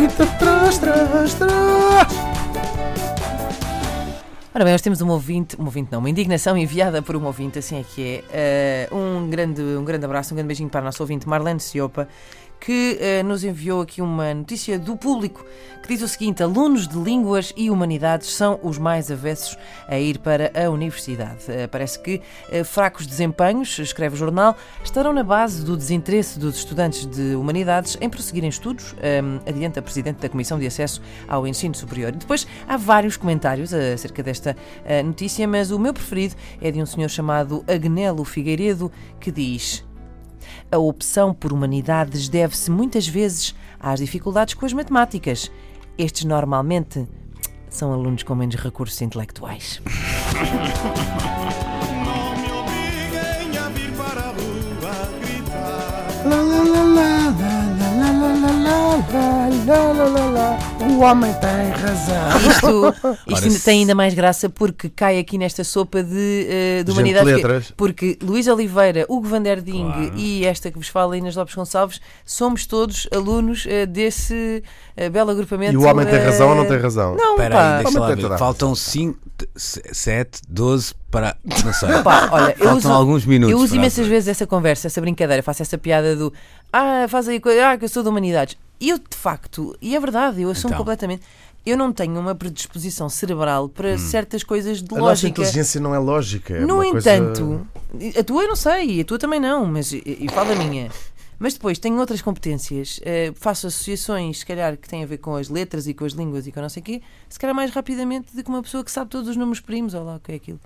Grita, trás, trás, trás. Ora bem, nós temos um ouvinte, um ouvinte não, uma indignação enviada por um ouvinte, assim é que é. Uh, um, grande, um grande abraço, um grande beijinho para a nossa ouvinte Marlene Ciopa, que uh, nos enviou aqui uma notícia do público que diz o seguinte: alunos de línguas e humanidades são os mais avessos a ir para a universidade. Uh, parece que uh, fracos desempenhos, escreve o jornal, estarão na base do desinteresse dos estudantes de humanidades em prosseguirem estudos, um, adianta a Presidente da Comissão de Acesso ao Ensino Superior. E depois há vários comentários acerca desta notícia, mas o meu preferido é de um senhor chamado Agnelo Figueiredo que diz. A opção por humanidades deve-se muitas vezes às dificuldades com as matemáticas. Estes normalmente são alunos com menos recursos intelectuais. Não me obriguem a vir para a rua gritar. O homem tem razão. Isto, isto ainda tem ainda mais graça porque cai aqui nesta sopa de, uh, de Gente humanidades. de que- letras. Porque Luís Oliveira, Hugo Van der Ding e esta que vos fala, Inês Lopes Gonçalves, somos todos alunos uh, desse uh, belo agrupamento. E o homem tem razão ou não tem razão? Não, Espera pá. aí, deixa lá ver. Faltam 5, 7, 12 para. Não sei. Pá, olha, eu Faltam uso, alguns minutos. eu uso imensas vezes essa conversa, essa brincadeira, faço essa piada do ah, faz aí coisa, ah, que eu sou de humanidades. E eu, de facto, e é verdade, eu assumo Então. completamente. Eu não tenho uma predisposição cerebral para certas coisas de A nossa lógica. inteligência não é lógica. é No uma coisa- entanto, a tua eu não sei, a tua também não, mas e, falo da minha. Mas depois tenho outras competências, eh, faço associações, se calhar, que têm a ver com as letras e com as línguas e com não sei o quê, se calhar mais rapidamente do que uma pessoa que sabe todos os números primos, olá, o que é aquilo.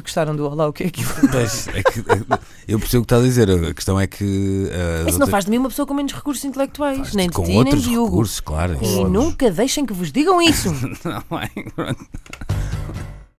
Gostaram do olá, o que é aquilo? Pois, é que- eu percebo o que está a dizer. A questão é que. uh, Isso não faz de mim uma pessoa com menos recursos intelectuais, nem de com ti, nem outros de Hugo. recursos, claro. E nunca deixem que vos digam isso. Não, é.